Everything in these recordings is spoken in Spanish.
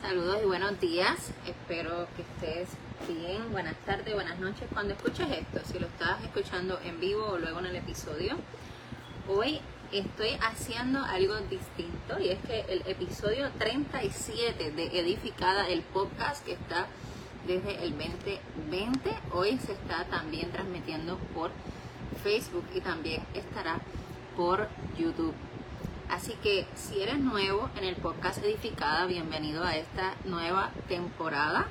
Saludos y buenos días. Espero que estés bien. Buenas tardes, buenas noches. Cuando escuches esto, si lo estás escuchando en vivo o luego en el episodio, hoy estoy haciendo algo distinto y es que el episodio 37 de Edificada, el podcast que está desde el 2020, hoy se está también transmitiendo por Facebook y también estará por YouTube. Así que si eres nuevo en el podcast Edificada, bienvenido a esta nueva temporada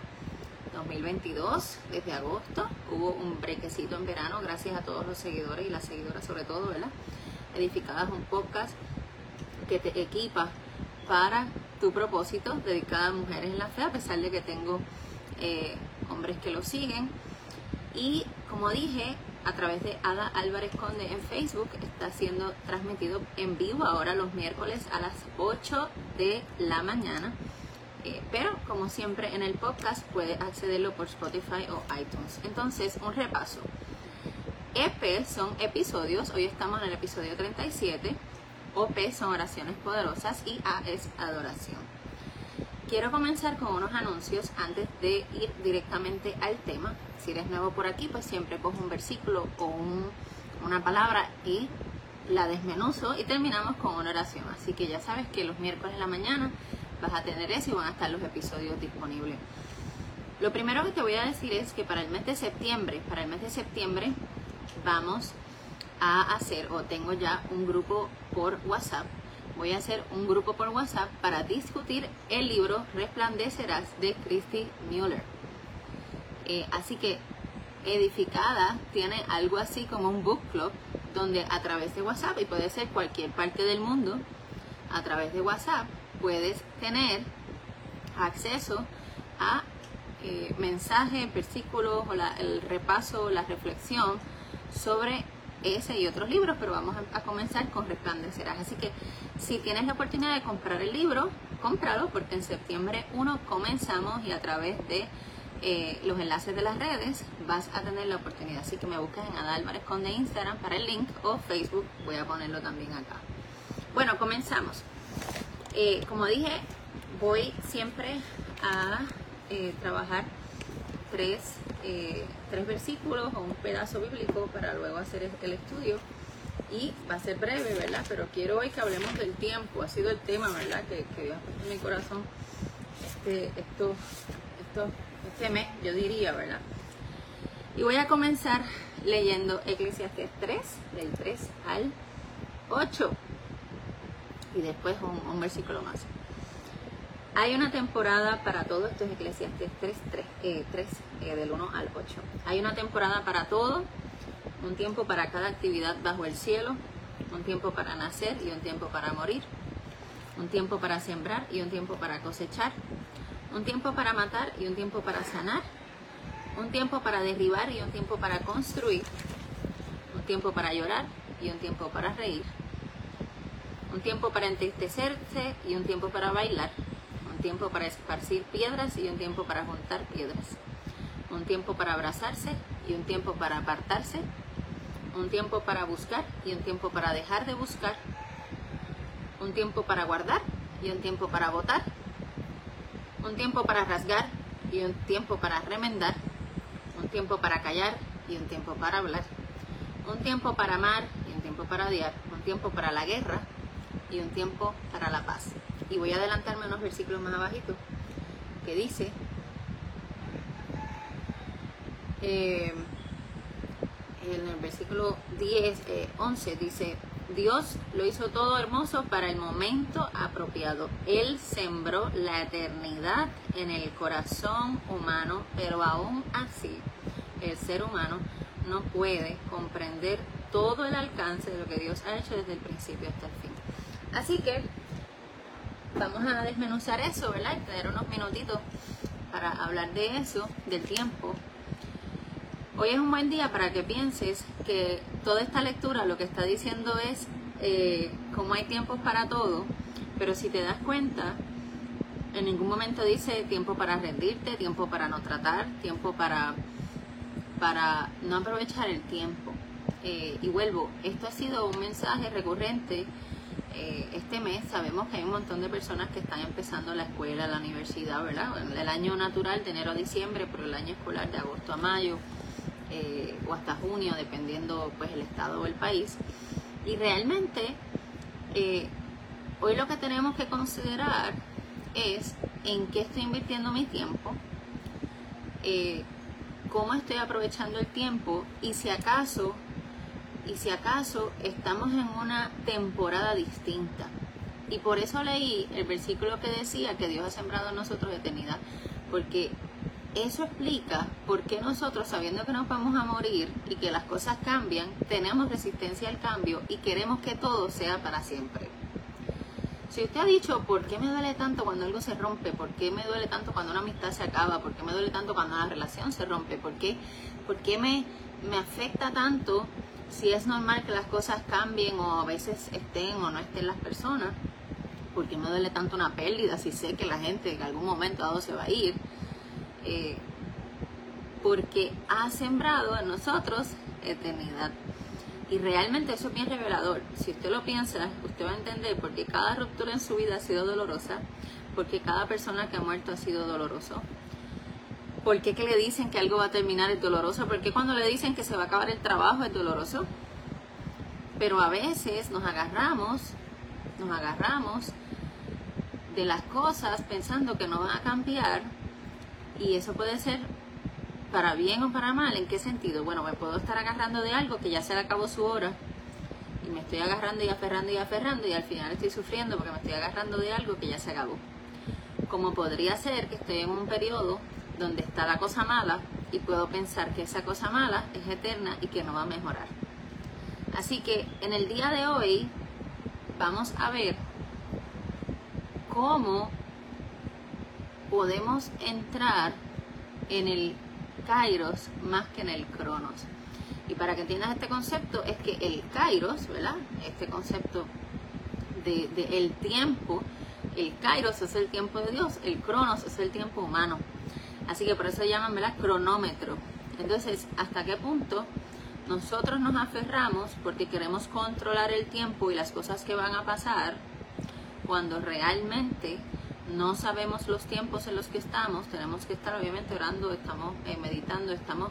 2022 desde agosto. Hubo un brequecito en verano gracias a todos los seguidores y las seguidoras sobre todo, ¿verdad? Edificada es un podcast que te equipa para tu propósito dedicada a mujeres en la fe, a pesar de que tengo eh, hombres que lo siguen. Y como dije, a través de Ada Álvarez Conde en Facebook. Está siendo transmitido en vivo ahora los miércoles a las 8 de la mañana. Eh, pero como siempre en el podcast puede accederlo por Spotify o iTunes. Entonces, un repaso. EP son episodios, hoy estamos en el episodio 37. OP son oraciones poderosas y A es adoración. Quiero comenzar con unos anuncios antes de ir directamente al tema. Si eres nuevo por aquí, pues siempre cojo un versículo o una palabra y la desmenuzo y terminamos con una oración. Así que ya sabes que los miércoles en la mañana vas a tener eso y van a estar los episodios disponibles. Lo primero que te voy a decir es que para el mes de septiembre, para el mes de septiembre vamos a hacer o tengo ya un grupo por WhatsApp. Voy a hacer un grupo por WhatsApp para discutir el libro Resplandecerás de Christy Mueller. Eh, así que Edificada tiene algo así como un book club donde a través de WhatsApp, y puede ser cualquier parte del mundo, a través de WhatsApp puedes tener acceso a eh, mensajes, versículos o el repaso, la reflexión sobre ese y otros libros, pero vamos a, comenzar con Resplandecerás. Así que si tienes la oportunidad de comprar el libro, cómpralo porque en septiembre 1 comenzamos y a través de eh, los enlaces de las redes, vas a tener la oportunidad. Así que me buscas en Ada Álvarez Conde Instagram para el link o Facebook, voy a ponerlo también acá. Bueno, comenzamos. Eh, como dije, voy siempre a eh, trabajar tres, tres versículos o un pedazo bíblico para luego hacer el estudio. Y va a ser breve, ¿verdad? Pero quiero hoy que hablemos del tiempo. Ha sido el tema, ¿verdad? Que, que Dios ha puesto en mi corazón este, esto, esto este mes, yo diría, ¿verdad? Y voy a comenzar leyendo Eclesiastes 3, del 3 al 8. Y después un, versículo más. Hay una temporada para todo, esto es Eclesiastes 3, 3, eh, eh, del 1 al 8. Hay una temporada para todo, un tiempo para cada actividad bajo el cielo, un tiempo para nacer y un tiempo para morir, un tiempo para sembrar y un tiempo para cosechar, un tiempo para matar y un tiempo para sanar, un tiempo para derribar y un tiempo para construir, un tiempo para llorar y un tiempo para reír, un tiempo para entristecerse y un tiempo para bailar, tiempo para esparcir piedras y un tiempo para juntar piedras, un tiempo para abrazarse y un tiempo para apartarse, un tiempo para buscar y un tiempo para dejar de buscar, un tiempo para guardar y un tiempo para votar un tiempo para rasgar y un tiempo para remendar, un tiempo para callar y un tiempo para hablar, un tiempo para amar y un tiempo para odiar, un tiempo para la guerra y un tiempo para la paz. Y voy a adelantarme unos versículos más abajito que dice, eh, en el versículo 10, 11 eh, dice, Dios lo hizo todo hermoso para el momento apropiado. Él sembró la eternidad en el corazón humano, pero aún así el ser humano no puede comprender todo el alcance de lo que Dios ha hecho desde el principio hasta el fin. Así que vamos a desmenuzar eso, ¿verdad? Y tener unos minutitos para hablar de eso, del tiempo. Hoy es un buen día para que pienses que toda esta lectura lo que está diciendo es eh, como hay tiempos para todo, pero si te das cuenta, en ningún momento dice tiempo para rendirte, tiempo para no tratar, tiempo para, para no aprovechar el tiempo. Eh, y vuelvo, esto ha sido un mensaje recurrente eh, este mes sabemos que hay un montón de personas que están empezando la escuela, la universidad, ¿verdad? El año natural de enero a diciembre, pero el año escolar de agosto a mayo eh, o hasta junio, dependiendo pues el estado o el país. Y realmente eh, hoy lo que tenemos que considerar es en qué estoy invirtiendo mi tiempo, cómo estoy aprovechando el tiempo y si acaso y si acaso estamos en una temporada distinta. Y por eso leí el versículo que decía que Dios ha sembrado en nosotros eternidad, porque eso explica por qué nosotros, sabiendo que nos vamos a morir y que las cosas cambian, tenemos resistencia al cambio y queremos que todo sea para siempre. Si usted ha dicho, ¿por qué me duele tanto cuando algo se rompe? ¿Por qué me duele tanto cuando una amistad se acaba? ¿Por qué me duele tanto cuando una relación se rompe? ¿Por qué, por qué me, me afecta tanto si es normal que las cosas cambien o a veces estén o no estén las personas, porque me duele tanto una pérdida si sé que la gente en algún momento dado se va a ir, eh, porque ha sembrado en nosotros eternidad. Y realmente eso es bien revelador. Si usted lo piensa, usted va a entender por qué cada ruptura en su vida ha sido dolorosa, porque cada persona que ha muerto ha sido doloroso, ¿Por qué que le dicen que algo va a terminar es doloroso? ¿Por qué cuando le dicen que se va a acabar el trabajo es doloroso? Pero a veces nos agarramos, nos agarramos de las cosas pensando que no van a cambiar y eso puede ser para bien o para mal. ¿En qué sentido? Bueno, me puedo estar agarrando de algo que ya se le acabó su hora y me estoy agarrando y aferrando y aferrando y al final estoy sufriendo porque me estoy agarrando de algo que ya se acabó. Como podría ser que estoy en un periodo donde está la cosa mala y puedo pensar que esa cosa mala es eterna y que no va a mejorar. Así que en el día de hoy vamos a ver cómo podemos entrar en el kairos más que en el cronos. Y para que entiendas este concepto es que el kairos, ¿verdad? Este concepto de, de el tiempo, el kairos es el tiempo de Dios, el cronos es el tiempo humano. Así que por eso llaman ¿verdad? cronómetro. Entonces, ¿hasta qué punto nosotros nos aferramos porque queremos controlar el tiempo y las cosas que van a pasar cuando realmente no sabemos los tiempos en los que estamos? Tenemos que estar obviamente orando, estamos eh, meditando, estamos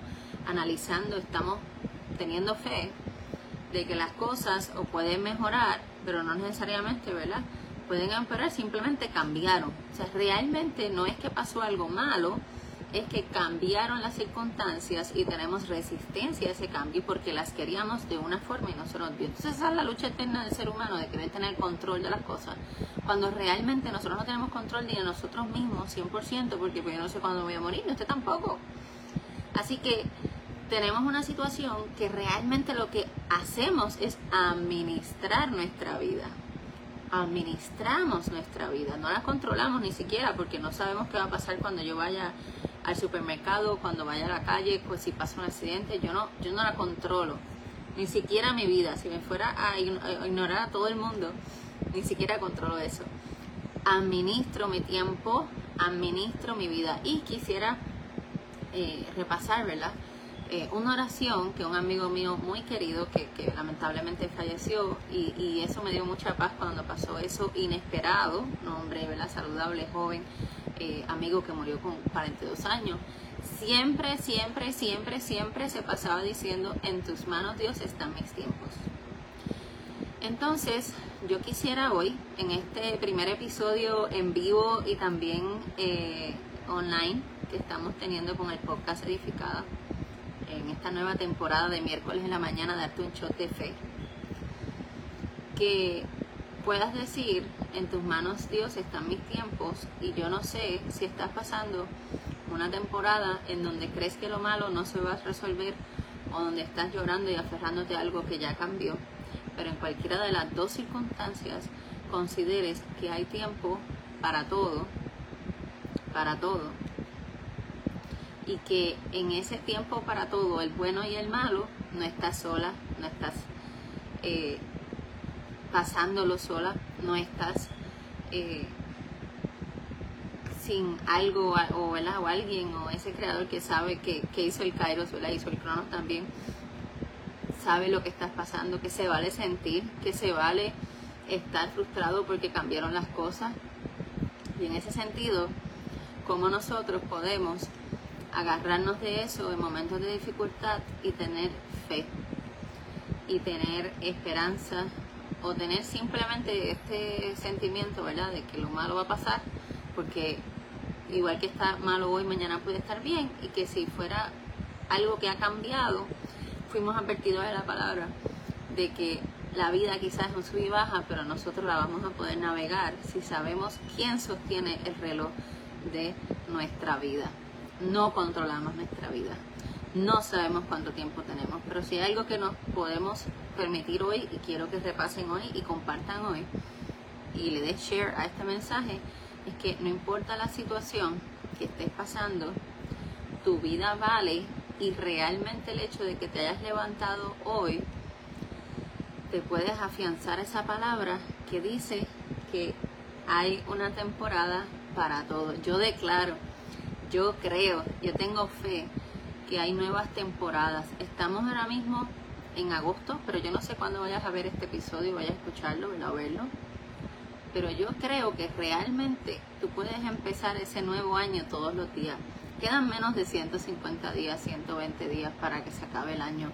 analizando, estamos teniendo fe de que las cosas o pueden mejorar, pero no necesariamente, ¿verdad? Pueden empeorar, simplemente cambiaron. O sea, realmente no es que pasó algo malo, es que cambiaron las circunstancias y tenemos resistencia a ese cambio porque las queríamos de una forma y no se nos. Entonces esa es la lucha eterna del ser humano de querer tener control de las cosas, cuando realmente nosotros no tenemos control ni de nosotros mismos 100%, porque pues yo no sé cuándo voy a morir, ni usted tampoco. Así que tenemos una situación que realmente lo que hacemos es administrar nuestra vida administramos nuestra vida, no la controlamos ni siquiera porque no sabemos qué va a pasar cuando yo vaya al supermercado, cuando vaya a la calle, pues si pasa un accidente, yo no, yo no la controlo, ni siquiera mi vida, si me fuera a ignorar a todo el mundo, ni siquiera controlo eso. Administro mi tiempo, administro mi vida y quisiera eh, repasar, ¿verdad? Eh, una oración que un amigo mío muy querido, que, lamentablemente falleció, y, eso me dio mucha paz cuando pasó eso inesperado, un hombre ¿verdad? saludable, joven, eh, amigo que murió con 42 años, siempre, siempre, siempre, siempre se pasaba diciendo, en tus manos Dios están mis tiempos. Entonces, yo quisiera hoy, en este primer episodio en vivo y también eh, online que estamos teniendo con el podcast Edificada, en esta nueva temporada de miércoles en la mañana, darte un shot de fe, que puedas decir, en tus manos Dios están mis tiempos y yo no sé si estás pasando una temporada en donde crees que lo malo no se va a resolver o donde estás llorando y aferrándote a algo que ya cambió. Pero en cualquiera de las dos circunstancias consideres que hay tiempo para todo, para todo. Y que en ese tiempo para todo, el bueno y el malo, no estás sola, no estás eh, pasándolo sola, no estás eh, sin algo o, o alguien o ese creador que sabe que, hizo el Kairos, ¿verdad? hizo el Cronos también, sabe lo que estás pasando, que se vale sentir, que se vale estar frustrado porque cambiaron las cosas. Y en ese sentido, cómo nosotros podemos agarrarnos de eso en momentos de dificultad y tener fe y tener esperanza o tener simplemente este sentimiento, ¿verdad?, de que lo malo va a pasar, porque igual que está malo hoy, mañana puede estar bien, y que si fuera algo que ha cambiado, fuimos advertidos de la palabra, de que la vida quizás es un sub y baja, pero nosotros la vamos a poder navegar si sabemos quién sostiene el reloj de nuestra vida. No controlamos nuestra vida. No sabemos cuánto tiempo tenemos, pero si hay algo que nos podemos permitir hoy y quiero que repasen hoy y compartan hoy y le des share a este mensaje, es que no importa la situación que estés pasando, tu vida vale y realmente el hecho de que te hayas levantado hoy te puedes afianzar esa palabra que dice que hay una temporada para todo. Yo declaro, yo creo, yo tengo fe que hay nuevas temporadas. Estamos ahora mismo en agosto, pero yo no sé cuándo vayas a ver este episodio vayas a escucharlo o verlo. Pero yo creo que realmente tú puedes empezar ese nuevo año todos los días. Quedan menos de 150 días, 120 días para que se acabe el año.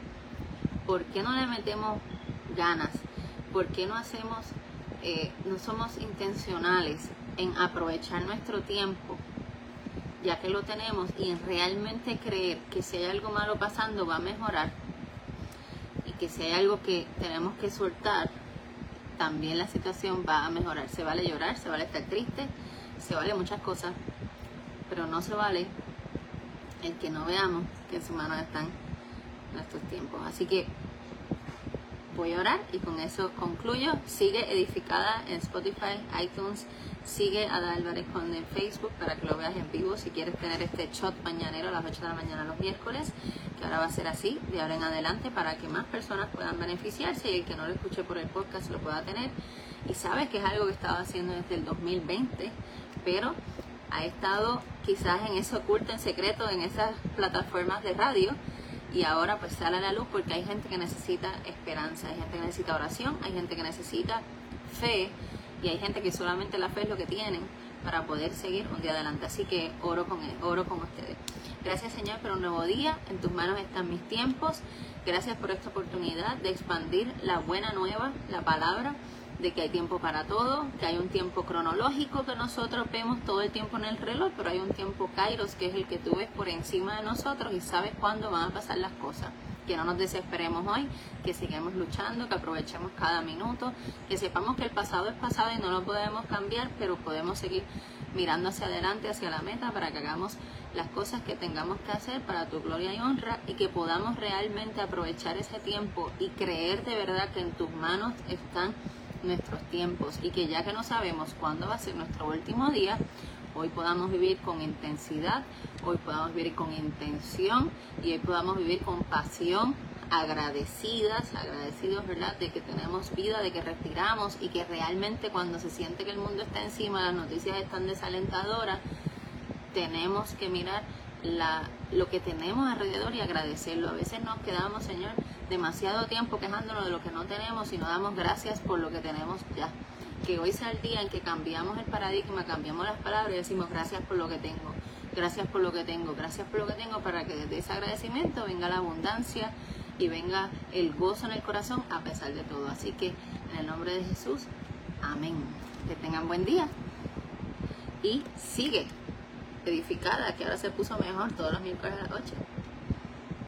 ¿Por qué no le metemos ganas? ¿Por qué no hacemos, eh, no somos intencionales en aprovechar nuestro tiempo, ya que lo tenemos, y en realmente creer que si hay algo malo pasando va a mejorar? Y que si hay algo que tenemos que soltar, también la situación va a mejorar. Se vale llorar, se vale estar triste, se vale muchas cosas, pero no se vale el que no veamos que en su mano están nuestros tiempos. Así que voy a orar y con eso concluyo. Sigue edificada en Spotify, iTunes, sigue a Álvarez Conde en Facebook para que lo veas en vivo si quieres tener este shot mañanero a las 8 de la mañana los miércoles, que ahora va a ser así de ahora en adelante para que más personas puedan beneficiarse y el que no lo escuche por el podcast lo pueda tener. Y sabes que es algo que estaba haciendo desde el 2020, pero ha estado quizás en eso oculto, en secreto, en esas plataformas de radio y ahora pues sale a la luz porque hay gente que necesita esperanza, hay gente que necesita oración, hay gente que necesita fe y hay gente que solamente la fe es lo que tienen para poder seguir un día adelante. Así que oro con, oro con ustedes. Gracias Señor por un nuevo día, en tus manos están mis tiempos. Gracias por esta oportunidad de expandir la buena nueva, la palabra de que hay tiempo para todo, que hay un tiempo cronológico que nosotros vemos todo el tiempo en el reloj, pero hay un tiempo kairos que es el que tú ves por encima de nosotros y sabes cuándo van a pasar las cosas. Que no nos desesperemos hoy, que sigamos luchando, que aprovechemos cada minuto, que sepamos que el pasado es pasado y no lo podemos cambiar, pero podemos seguir mirando hacia adelante, hacia la meta, para que hagamos las cosas que tengamos que hacer para tu gloria y honra y que podamos realmente aprovechar ese tiempo y creer de verdad que en tus manos están nuestros tiempos y que ya que no sabemos cuándo va a ser nuestro último día, hoy podamos vivir con intensidad, hoy podamos vivir con intención y hoy podamos vivir con pasión, agradecidas, agradecidos, ¿verdad? De que tenemos vida, de que respiramos y que realmente cuando se siente que el mundo está encima, las noticias están desalentadoras, tenemos que mirar la, lo que tenemos alrededor y agradecerlo. A veces nos quedamos, Señor, demasiado tiempo quejándonos de lo que no tenemos y no damos gracias por lo que tenemos ya. Que hoy sea el día en que cambiamos el paradigma, cambiamos las palabras y decimos gracias por lo que tengo, gracias por lo que tengo, gracias por lo que tengo para que desde ese agradecimiento venga la abundancia y venga el gozo en el corazón a pesar de todo. Así que en el nombre de Jesús, amén. Que tengan buen día y sigue edificada, que ahora se puso mejor todos los miércoles a las 8.